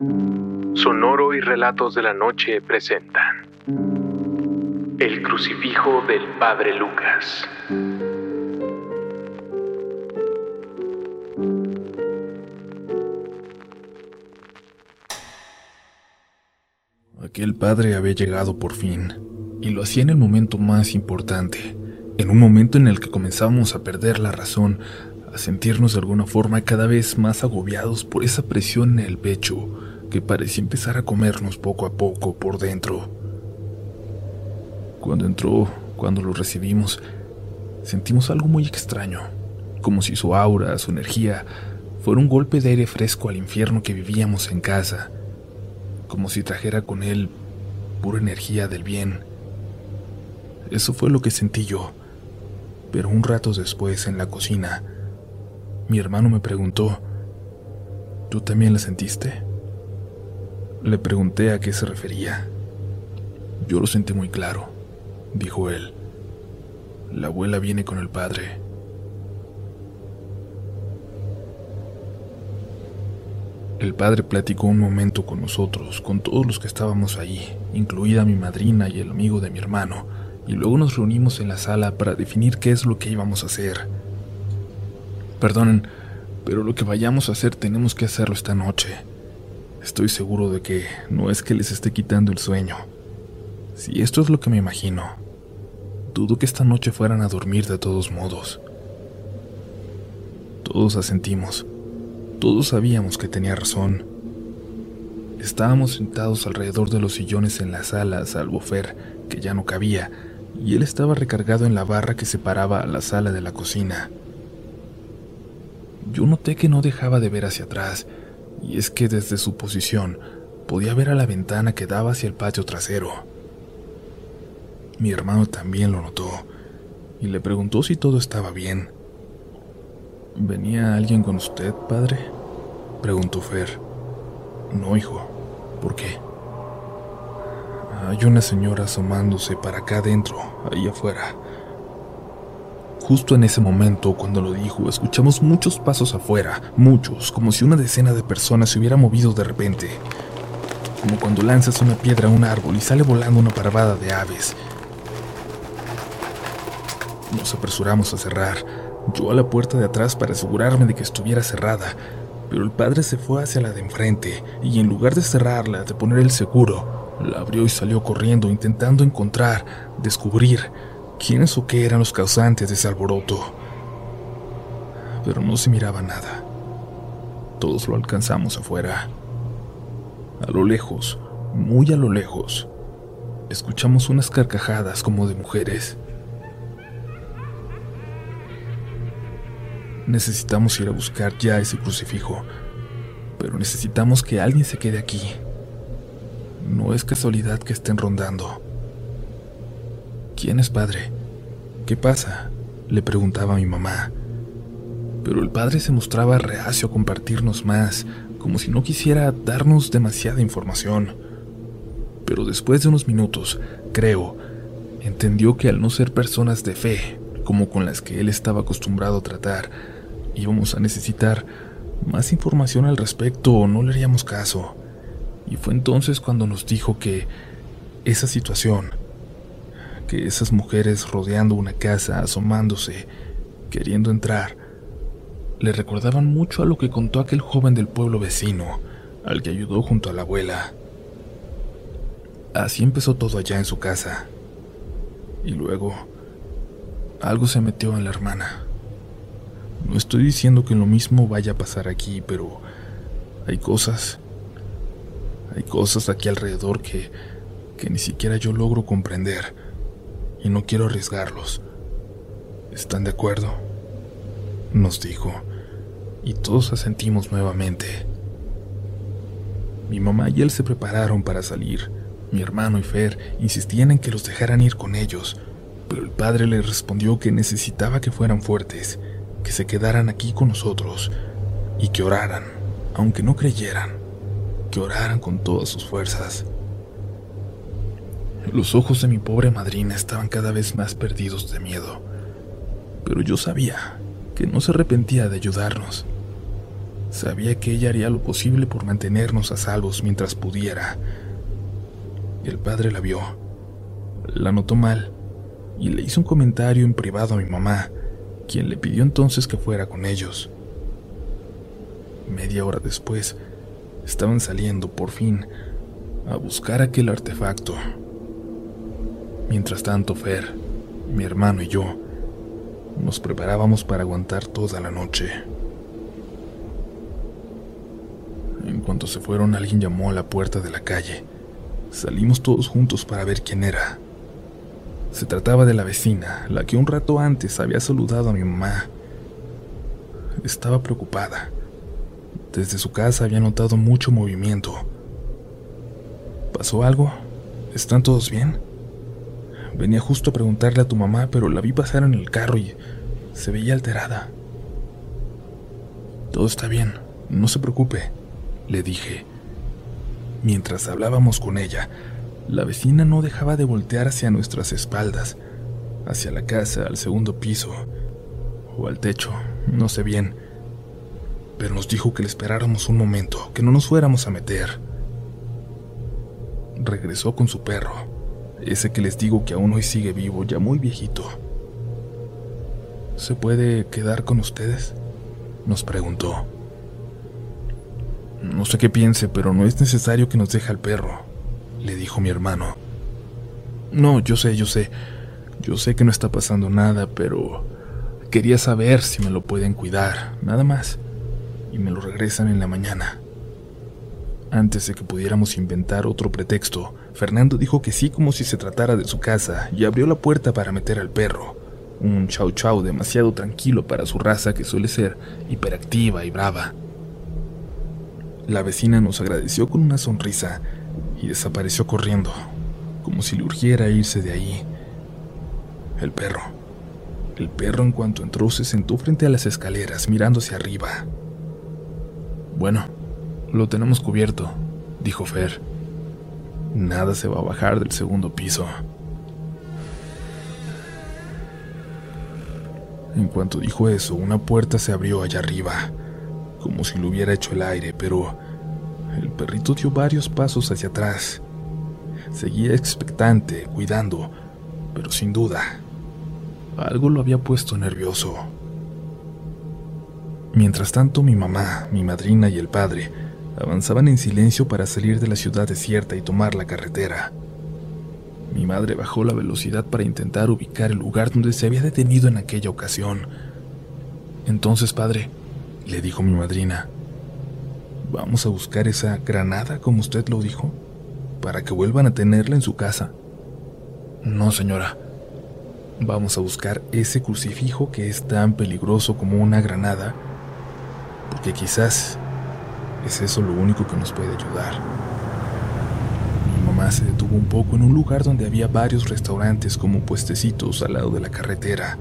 Sonoro y Relatos de la Noche presentan El crucifijo del Padre Lucas. Aquel padre había llegado por fin, y lo hacía en el momento más importante, en un momento en el que comenzábamos a perder la razón, a sentirnos de alguna forma cada vez más agobiados por esa presión en el pecho que parecía empezar a comernos poco a poco por dentro. Cuando entró, cuando lo recibimos, sentimos algo muy extraño, como si su aura, su energía, fuera un golpe de aire fresco al infierno que vivíamos en casa, como si trajera con él pura energía del bien. Eso fue lo que sentí yo, pero un rato después en la cocina, mi hermano me preguntó, ¿tú también la sentiste? Le pregunté a qué se refería. Yo lo sentí muy claro, dijo él. La abuela viene con el padre. El padre platicó un momento con nosotros, con todos los que estábamos allí, incluida mi madrina y el amigo de mi hermano, y luego nos reunimos en la sala para definir qué es lo que íbamos a hacer. Perdonen, pero lo que vayamos a hacer tenemos que hacerlo esta noche. Estoy seguro de que no es que les esté quitando el sueño. Si esto es lo que me imagino, dudo que esta noche fueran a dormir de todos modos. Todos asentimos. Todos sabíamos que tenía razón. Estábamos sentados alrededor de los sillones en la sala, salvo Fer, que ya no cabía, y él estaba recargado en la barra que separaba a la sala de la cocina. Yo noté que no dejaba de ver hacia atrás, y es que desde su posición podía ver a la ventana que daba hacia el patio trasero. Mi hermano también lo notó, y le preguntó si todo estaba bien. ¿Venía alguien con usted, padre? preguntó Fer. No, hijo. ¿Por qué? Hay una señora asomándose para acá adentro, ahí afuera. Justo en ese momento, cuando lo dijo, escuchamos muchos pasos afuera, muchos, como si una decena de personas se hubiera movido de repente. Como cuando lanzas una piedra a un árbol y sale volando una parvada de aves. Nos apresuramos a cerrar, yo a la puerta de atrás para asegurarme de que estuviera cerrada, pero el padre se fue hacia la de enfrente y en lugar de cerrarla, de poner el seguro, la abrió y salió corriendo intentando encontrar, descubrir quiénes o qué eran los causantes de ese alboroto. Pero no se miraba nada. Todos lo alcanzamos afuera. A lo lejos, muy a lo lejos, escuchamos unas carcajadas como de mujeres. Necesitamos ir a buscar ya ese crucifijo, pero necesitamos que alguien se quede aquí. No es casualidad que estén rondando. ¿Quién es padre? ¿Qué pasa? le preguntaba mi mamá. Pero el padre se mostraba reacio a compartirnos más, como si no quisiera darnos demasiada información. Pero después de unos minutos, creo, entendió que al no ser personas de fe, como con las que él estaba acostumbrado a tratar, íbamos a necesitar más información al respecto o no le haríamos caso. Y fue entonces cuando nos dijo que esa situación que esas mujeres rodeando una casa, asomándose, queriendo entrar, le recordaban mucho a lo que contó aquel joven del pueblo vecino, al que ayudó junto a la abuela. Así empezó todo allá en su casa. Y luego, algo se metió en la hermana. No estoy diciendo que lo mismo vaya a pasar aquí, pero hay cosas, hay cosas aquí alrededor que, que ni siquiera yo logro comprender y no quiero arriesgarlos. ¿Están de acuerdo? Nos dijo, y todos asentimos nuevamente. Mi mamá y él se prepararon para salir. Mi hermano y Fer insistían en que los dejaran ir con ellos, pero el padre les respondió que necesitaba que fueran fuertes, que se quedaran aquí con nosotros y que oraran, aunque no creyeran, que oraran con todas sus fuerzas. Los ojos de mi pobre madrina estaban cada vez más perdidos de miedo, pero yo sabía que no se arrepentía de ayudarnos. Sabía que ella haría lo posible por mantenernos a salvos mientras pudiera. El padre la vio, la notó mal y le hizo un comentario en privado a mi mamá, quien le pidió entonces que fuera con ellos. Media hora después, estaban saliendo, por fin, a buscar aquel artefacto. Mientras tanto, Fer, mi hermano y yo, nos preparábamos para aguantar toda la noche. En cuanto se fueron, alguien llamó a la puerta de la calle. Salimos todos juntos para ver quién era. Se trataba de la vecina, la que un rato antes había saludado a mi mamá. Estaba preocupada. Desde su casa había notado mucho movimiento. ¿Pasó algo? ¿Están todos bien? Venía justo a preguntarle a tu mamá, pero la vi pasar en el carro y se veía alterada. Todo está bien, no se preocupe, le dije. Mientras hablábamos con ella, la vecina no dejaba de voltear hacia nuestras espaldas, hacia la casa, al segundo piso, o al techo, no sé bien. Pero nos dijo que le esperáramos un momento, que no nos fuéramos a meter. Regresó con su perro, ese que les digo que aún hoy sigue vivo, ya muy viejito. ¿Se puede quedar con ustedes? Nos preguntó. No sé qué piense, pero no es necesario que nos deje al perro le dijo mi hermano. No, yo sé, yo sé. Yo sé que no está pasando nada, pero quería saber si me lo pueden cuidar, nada más. Y me lo regresan en la mañana. Antes de que pudiéramos inventar otro pretexto, Fernando dijo que sí como si se tratara de su casa y abrió la puerta para meter al perro. Un chau chau demasiado tranquilo para su raza que suele ser hiperactiva y brava. La vecina nos agradeció con una sonrisa y desapareció corriendo, como si le urgiera irse de ahí. El perro. El perro en cuanto entró se sentó frente a las escaleras mirando hacia arriba. Bueno, lo tenemos cubierto, dijo Fer. Nada se va a bajar del segundo piso. En cuanto dijo eso, una puerta se abrió allá arriba, como si lo hubiera hecho el aire, pero el perrito dio varios pasos hacia atrás. Seguía expectante, cuidando, pero sin duda, algo lo había puesto nervioso. Mientras tanto, mi mamá, mi madrina y el padre avanzaban en silencio para salir de la ciudad desierta y tomar la carretera. Mi madre bajó la velocidad para intentar ubicar el lugar donde se había detenido en aquella ocasión. Entonces, padre, le dijo mi madrina, Vamos a buscar esa granada, como usted lo dijo, para que vuelvan a tenerla en su casa. No, señora. Vamos a buscar ese crucifijo que es tan peligroso como una granada, porque quizás es eso lo único que nos puede ayudar. Mi mamá se detuvo un poco en un lugar donde había varios restaurantes como puestecitos al lado de la carretera.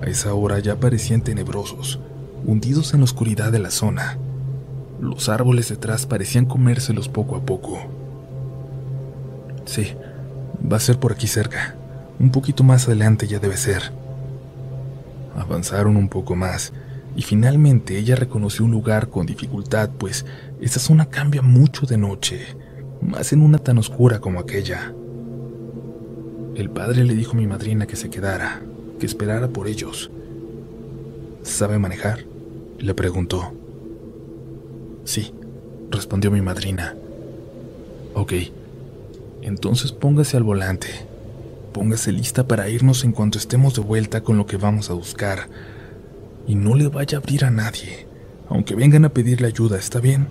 A esa hora ya parecían tenebrosos, hundidos en la oscuridad de la zona. Los árboles detrás parecían comérselos poco a poco. Sí, va a ser por aquí cerca. Un poquito más adelante ya debe ser. Avanzaron un poco más y finalmente ella reconoció un lugar con dificultad, pues esa zona cambia mucho de noche, más en una tan oscura como aquella. El padre le dijo a mi madrina que se quedara, que esperara por ellos. ¿Sabe manejar? Le preguntó. Sí, respondió mi madrina. Ok, entonces póngase al volante. Póngase lista para irnos en cuanto estemos de vuelta con lo que vamos a buscar. Y no le vaya a abrir a nadie, aunque vengan a pedirle ayuda, ¿está bien?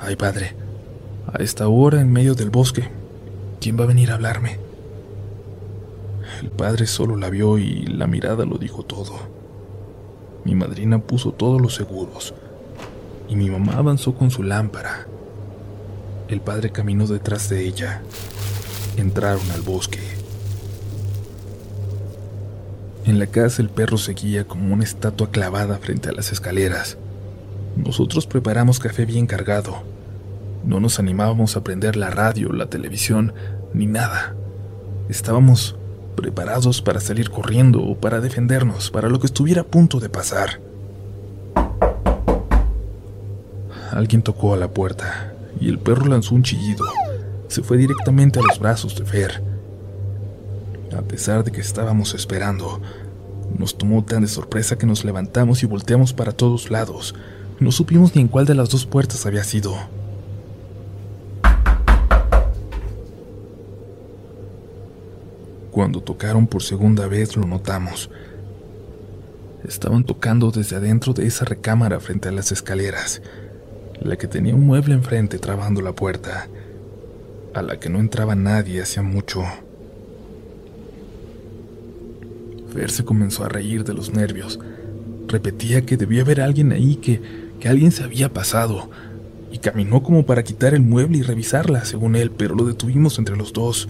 Ay, padre, a esta hora en medio del bosque, ¿quién va a venir a hablarme? El padre solo la vio y la mirada lo dijo todo. Mi madrina puso todos los seguros y mi mamá avanzó con su lámpara. El padre caminó detrás de ella. Entraron al bosque. En la casa el perro seguía como una estatua clavada frente a las escaleras. Nosotros preparamos café bien cargado. No nos animábamos a prender la radio, la televisión, ni nada. Estábamos preparados para salir corriendo o para defendernos, para lo que estuviera a punto de pasar. alguien tocó a la puerta y el perro lanzó un chillido. Se fue directamente a los brazos de Fer. A pesar de que estábamos esperando, nos tomó tan de sorpresa que nos levantamos y volteamos para todos lados. No supimos ni en cuál de las dos puertas había sido. Cuando tocaron por segunda vez lo notamos. Estaban tocando desde adentro de esa recámara frente a las escaleras, la que tenía un mueble enfrente trabando la puerta, a la que no entraba nadie hacía mucho. Se comenzó a reír de los nervios. Repetía que debía haber alguien ahí, que, que alguien se había pasado, y caminó como para quitar el mueble y revisarla, según él, pero lo detuvimos entre los dos.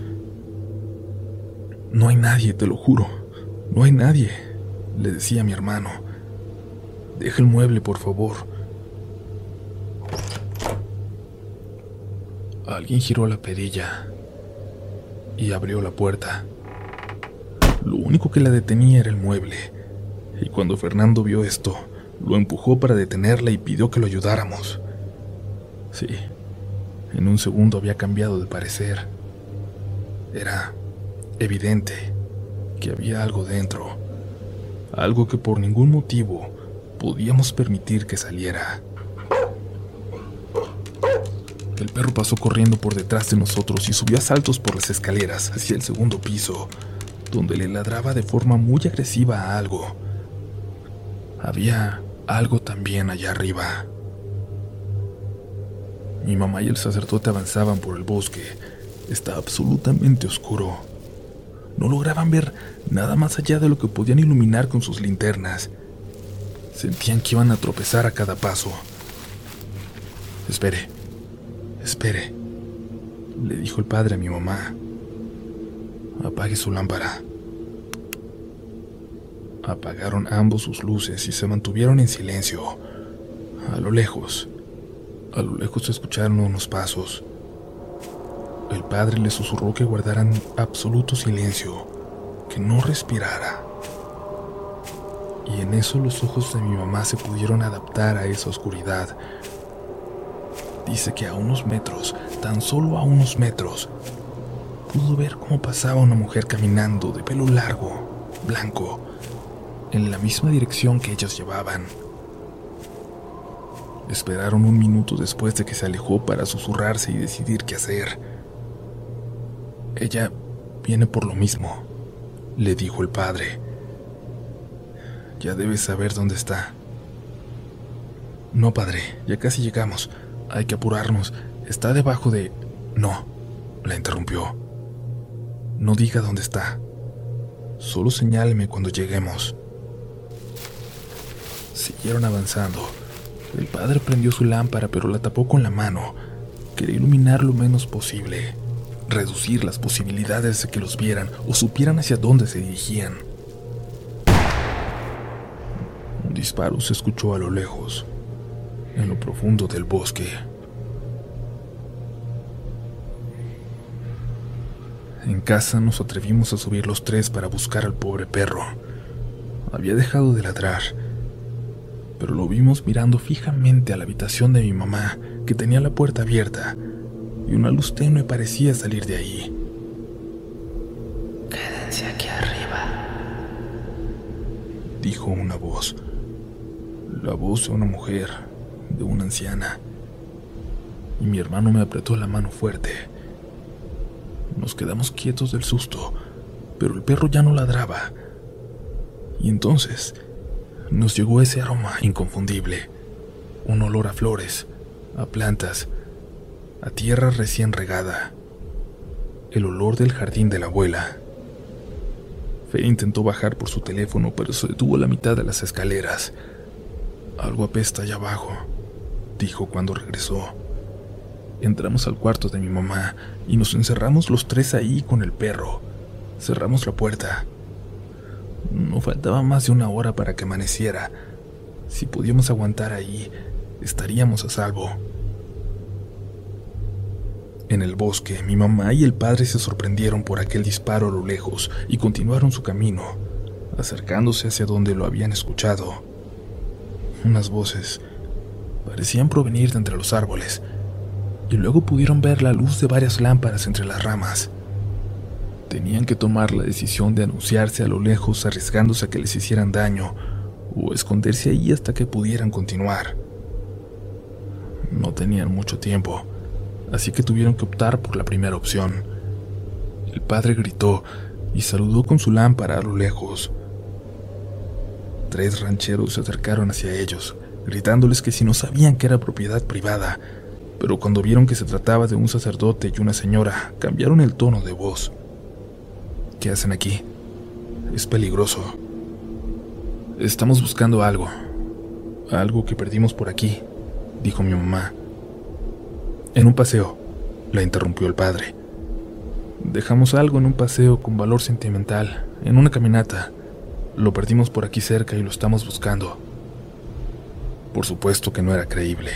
No hay nadie, te lo juro. No hay nadie, le decía mi hermano. Deja el mueble, por favor. Alguien giró la perilla y abrió la puerta. Lo único que la detenía era el mueble, y cuando Fernando vio esto, lo empujó para detenerla y pidió que lo ayudáramos. Sí, en un segundo había cambiado de parecer. Era evidente que había algo dentro, algo que por ningún motivo podíamos permitir que saliera. El perro pasó corriendo por detrás de nosotros y subió a saltos por las escaleras hacia el segundo piso, donde le ladraba de forma muy agresiva a algo. Había algo también allá arriba. Mi mamá y el sacerdote avanzaban por el bosque. Estaba absolutamente oscuro. No lograban ver nada más allá de lo que podían iluminar con sus linternas. Sentían que iban a tropezar a cada paso. Espere, espere, le dijo el padre a mi mamá. Apague su lámpara. Apagaron ambos sus luces y se mantuvieron en silencio. A lo lejos, a lo lejos se escucharon unos pasos. El padre le susurró que guardaran absoluto silencio, que no respirara. Y en eso los ojos de mi mamá se pudieron adaptar a esa oscuridad. Dice que a unos metros, tan solo a unos metros, pudo ver cómo pasaba una mujer caminando de pelo largo, blanco, en la misma dirección que ellos llevaban. Esperaron un minuto después de que se alejó para susurrarse y decidir qué hacer. Ella viene por lo mismo, le dijo el padre. Ya debes saber dónde está. No, padre, ya casi llegamos. Hay que apurarnos. Está debajo de... No, la interrumpió. No diga dónde está. Solo señáleme cuando lleguemos. Siguieron avanzando. El padre prendió su lámpara, pero la tapó con la mano. Quería iluminar lo menos posible reducir las posibilidades de que los vieran o supieran hacia dónde se dirigían. Un disparo se escuchó a lo lejos, en lo profundo del bosque. En casa nos atrevimos a subir los tres para buscar al pobre perro. Había dejado de ladrar, pero lo vimos mirando fijamente a la habitación de mi mamá, que tenía la puerta abierta y una luz tenue parecía salir de ahí. Quédense aquí arriba, dijo una voz. La voz de una mujer, de una anciana. Y mi hermano me apretó la mano fuerte. Nos quedamos quietos del susto, pero el perro ya no ladraba. Y entonces nos llegó ese aroma inconfundible, un olor a flores, a plantas, a tierra recién regada, el olor del jardín de la abuela. Fe intentó bajar por su teléfono, pero se detuvo a la mitad de las escaleras. Algo apesta allá abajo, dijo cuando regresó. Entramos al cuarto de mi mamá y nos encerramos los tres ahí con el perro. Cerramos la puerta. No faltaba más de una hora para que amaneciera. Si podíamos aguantar ahí, estaríamos a salvo. En el bosque, mi mamá y el padre se sorprendieron por aquel disparo a lo lejos y continuaron su camino, acercándose hacia donde lo habían escuchado. Unas voces Parecían provenir de entre los árboles, y luego pudieron ver la luz de varias lámparas entre las ramas. Tenían que tomar la decisión de anunciarse a lo lejos arriesgándose a que les hicieran daño o esconderse ahí hasta que pudieran continuar. No tenían mucho tiempo, así que tuvieron que optar por la primera opción. El padre gritó y saludó con su lámpara a lo lejos. Tres rancheros se acercaron hacia ellos, gritándoles que si no sabían que era propiedad privada, pero cuando vieron que se trataba de un sacerdote y una señora, cambiaron el tono de voz. ¿Qué hacen aquí? Es peligroso. Estamos buscando algo. Algo que perdimos por aquí, dijo mi mamá. En un paseo, la interrumpió el padre. Dejamos algo en un paseo con valor sentimental, en una caminata. Lo perdimos por aquí cerca y lo estamos buscando. Por supuesto que no era creíble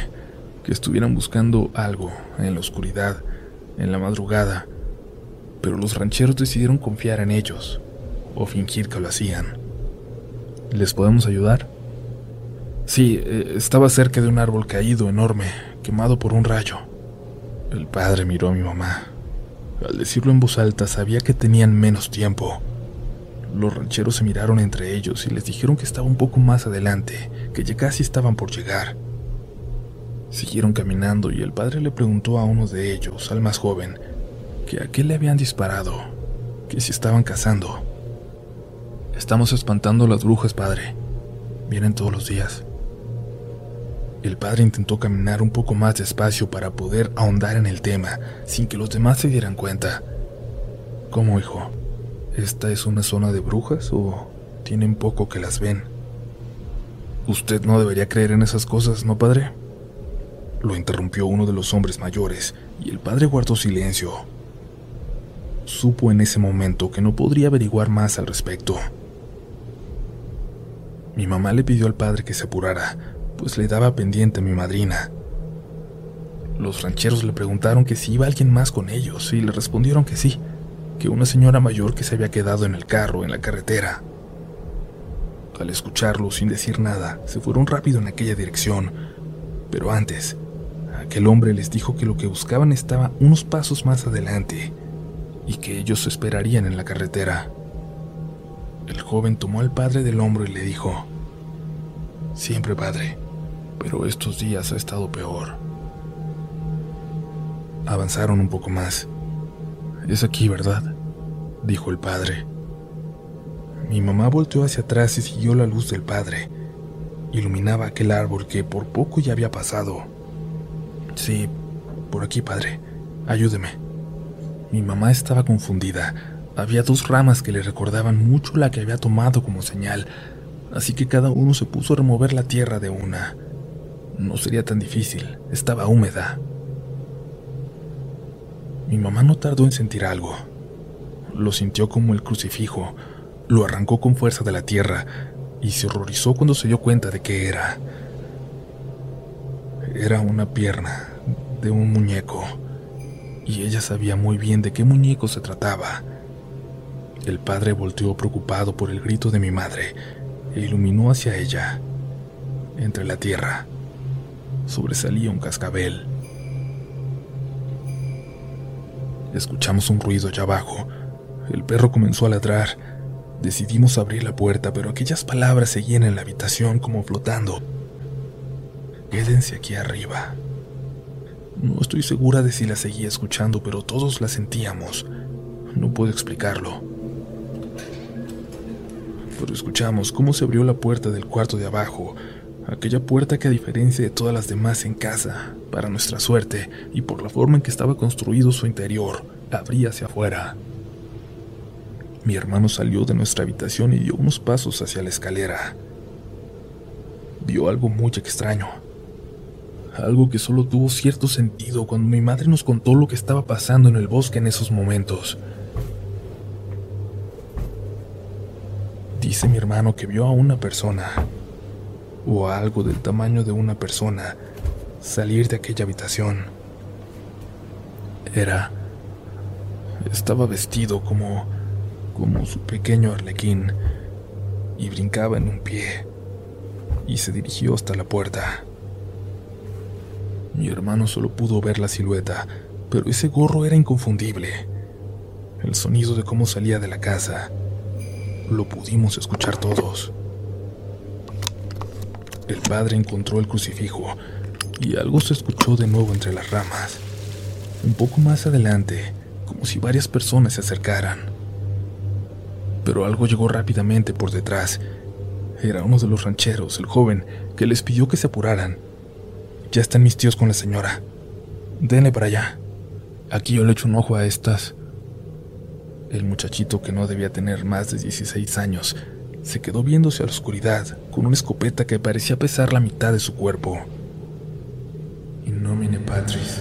que estuvieran buscando algo en la oscuridad, en la madrugada, pero los rancheros decidieron confiar en ellos o fingir que lo hacían. ¿Les podemos ayudar? Sí, eh, estaba cerca de un árbol caído enorme, quemado por un rayo. El padre miró a mi mamá. Al decirlo en voz alta sabía que tenían menos tiempo. Los rancheros se miraron entre ellos y les dijeron que estaba un poco más adelante, que ya casi estaban por llegar. Siguieron caminando y el padre le preguntó a uno de ellos, al más joven, que a qué le habían disparado, que si estaban cazando. Estamos espantando a las brujas, padre. Vienen todos los días. El padre intentó caminar un poco más despacio para poder ahondar en el tema sin que los demás se dieran cuenta. ¿Cómo, hijo? ¿Esta es una zona de brujas o tienen poco que las ven? Usted no debería creer en esas cosas, ¿no, padre? Lo interrumpió uno de los hombres mayores y el padre guardó silencio. Supo en ese momento que no podría averiguar más al respecto. Mi mamá le pidió al padre que se apurara, pues le daba pendiente a mi madrina. Los rancheros le preguntaron que si iba alguien más con ellos y le respondieron que sí, que una señora mayor que se había quedado en el carro en la carretera. Al escucharlo sin decir nada, se fueron rápido en aquella dirección, pero antes Aquel hombre les dijo que lo que buscaban estaba unos pasos más adelante y que ellos esperarían en la carretera. El joven tomó al padre del hombro y le dijo, Siempre padre, pero estos días ha estado peor. Avanzaron un poco más. Es aquí, ¿verdad? dijo el padre. Mi mamá volteó hacia atrás y siguió la luz del padre. Iluminaba aquel árbol que por poco ya había pasado. Sí, por aquí, padre. Ayúdeme. Mi mamá estaba confundida. Había dos ramas que le recordaban mucho la que había tomado como señal, así que cada uno se puso a remover la tierra de una. No sería tan difícil, estaba húmeda. Mi mamá no tardó en sentir algo. Lo sintió como el crucifijo, lo arrancó con fuerza de la tierra y se horrorizó cuando se dio cuenta de qué era. Era una pierna de un muñeco, y ella sabía muy bien de qué muñeco se trataba. El padre volteó preocupado por el grito de mi madre e iluminó hacia ella. Entre la tierra sobresalía un cascabel. Escuchamos un ruido allá abajo. El perro comenzó a ladrar. Decidimos abrir la puerta, pero aquellas palabras seguían en la habitación como flotando. Quédense aquí arriba. No estoy segura de si la seguía escuchando, pero todos la sentíamos. No puedo explicarlo. Pero escuchamos cómo se abrió la puerta del cuarto de abajo, aquella puerta que a diferencia de todas las demás en casa, para nuestra suerte y por la forma en que estaba construido su interior, abría hacia afuera. Mi hermano salió de nuestra habitación y dio unos pasos hacia la escalera. Vio algo muy extraño algo que solo tuvo cierto sentido cuando mi madre nos contó lo que estaba pasando en el bosque en esos momentos. Dice mi hermano que vio a una persona, o a algo del tamaño de una persona, salir de aquella habitación. Era... estaba vestido como... como su pequeño arlequín, y brincaba en un pie, y se dirigió hasta la puerta. Mi hermano solo pudo ver la silueta, pero ese gorro era inconfundible. El sonido de cómo salía de la casa lo pudimos escuchar todos. El padre encontró el crucifijo y algo se escuchó de nuevo entre las ramas. Un poco más adelante, como si varias personas se acercaran. Pero algo llegó rápidamente por detrás. Era uno de los rancheros, el joven, que les pidió que se apuraran. Ya están mis tíos con la señora. Denle para allá. Aquí yo le echo un ojo a estas. El muchachito, que no debía tener más de 16 años, se quedó viéndose a la oscuridad con una escopeta que parecía pesar la mitad de su cuerpo. In nomine Patris,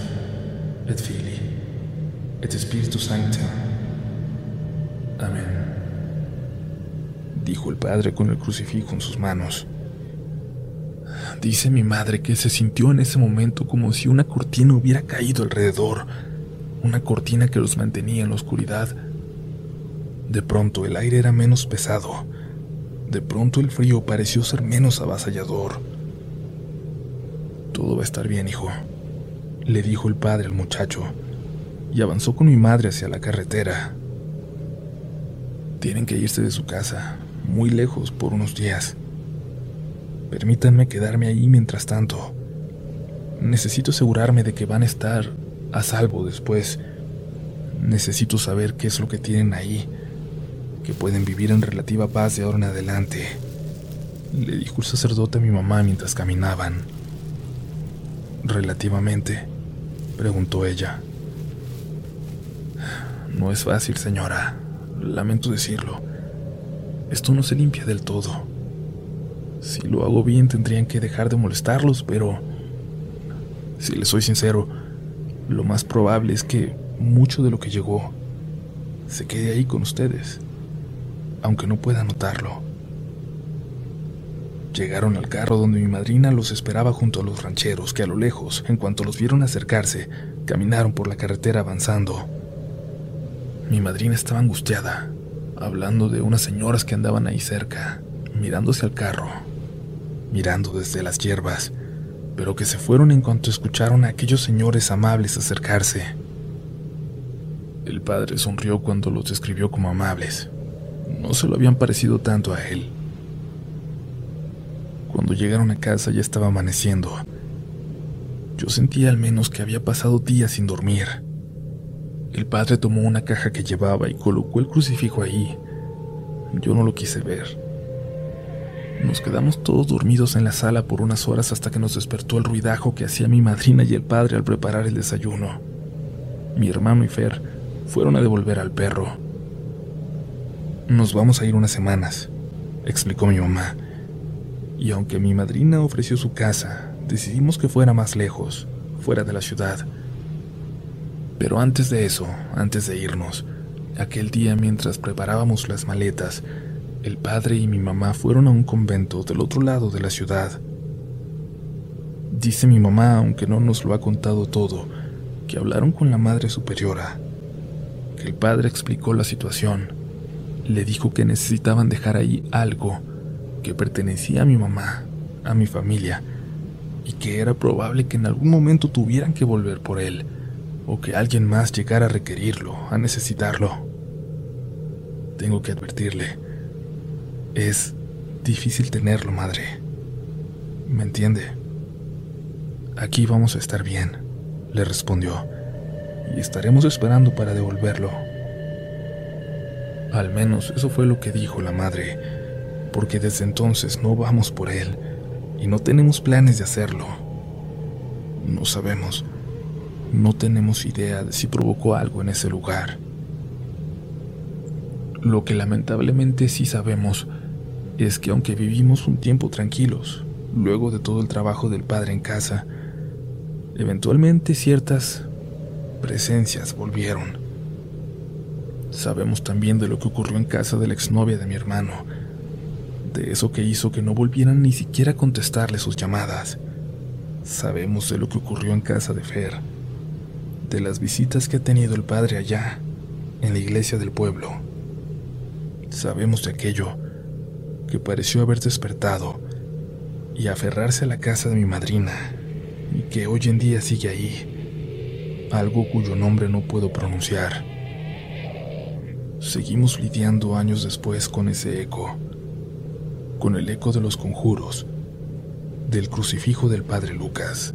et Filii, et Spiritus Sancti. Amén. Dijo el padre con el crucifijo en sus manos. Dice mi madre que se sintió en ese momento como si una cortina hubiera caído alrededor, una cortina que los mantenía en la oscuridad de pronto el aire era menos pesado. De pronto el frío pareció ser menos avasallador. Todo va a estar bien, hijo, le dijo el padre al muchacho, y avanzó con mi madre hacia la carretera. Tienen que irse de su casa, muy lejos, por unos días. Permítanme quedarme ahí mientras tanto. Necesito asegurarme de que van a estar a salvo después. Necesito saber qué es lo que tienen ahí que pueden vivir en relativa paz de ahora en adelante, le dijo el sacerdote a mi mamá mientras caminaban. Relativamente, preguntó ella. No es fácil, señora. Lamento decirlo. Esto no se limpia del todo. Si lo hago bien tendrían que dejar de molestarlos, pero... Si les soy sincero, lo más probable es que mucho de lo que llegó se quede ahí con ustedes aunque no pueda notarlo. Llegaron al carro donde mi madrina los esperaba junto a los rancheros que a lo lejos, en cuanto los vieron acercarse, caminaron por la carretera avanzando. Mi madrina estaba angustiada, hablando de unas señoras que andaban ahí cerca, mirándose al carro, mirando desde las hierbas, pero que se fueron en cuanto escucharon a aquellos señores amables acercarse. El padre sonrió cuando los describió como amables, no se lo habían parecido tanto a él. Cuando llegaron a casa ya estaba amaneciendo. Yo sentía al menos que había pasado días sin dormir. El padre tomó una caja que llevaba y colocó el crucifijo ahí. Yo no lo quise ver. Nos quedamos todos dormidos en la sala por unas horas hasta que nos despertó el ruidajo que hacía mi madrina y el padre al preparar el desayuno. Mi hermano y Fer fueron a devolver al perro. Nos vamos a ir unas semanas, explicó mi mamá. Y aunque mi madrina ofreció su casa, decidimos que fuera más lejos, fuera de la ciudad. Pero antes de eso, antes de irnos, aquel día mientras preparábamos las maletas, el padre y mi mamá fueron a un convento del otro lado de la ciudad. Dice mi mamá, aunque no nos lo ha contado todo, que hablaron con la Madre Superiora, que el padre explicó la situación le dijo que necesitaban dejar ahí algo que pertenecía a mi mamá, a mi familia, y que era probable que en algún momento tuvieran que volver por él, o que alguien más llegara a requerirlo, a necesitarlo. Tengo que advertirle, es difícil tenerlo, madre. ¿Me entiende? Aquí vamos a estar bien, le respondió, y estaremos esperando para devolverlo. Al menos eso fue lo que dijo la madre, porque desde entonces no vamos por él y no tenemos planes de hacerlo. No sabemos, no tenemos idea de si provocó algo en ese lugar. Lo que lamentablemente sí sabemos es que aunque vivimos un tiempo tranquilos, luego de todo el trabajo del padre en casa, eventualmente ciertas presencias volvieron Sabemos también de lo que ocurrió en casa de la exnovia de mi hermano, de eso que hizo que no volvieran ni siquiera a contestarle sus llamadas. Sabemos de lo que ocurrió en casa de Fer, de las visitas que ha tenido el padre allá, en la iglesia del pueblo. Sabemos de aquello que pareció haber despertado y aferrarse a la casa de mi madrina y que hoy en día sigue ahí, algo cuyo nombre no puedo pronunciar. Seguimos lidiando años después con ese eco, con el eco de los conjuros, del crucifijo del padre Lucas.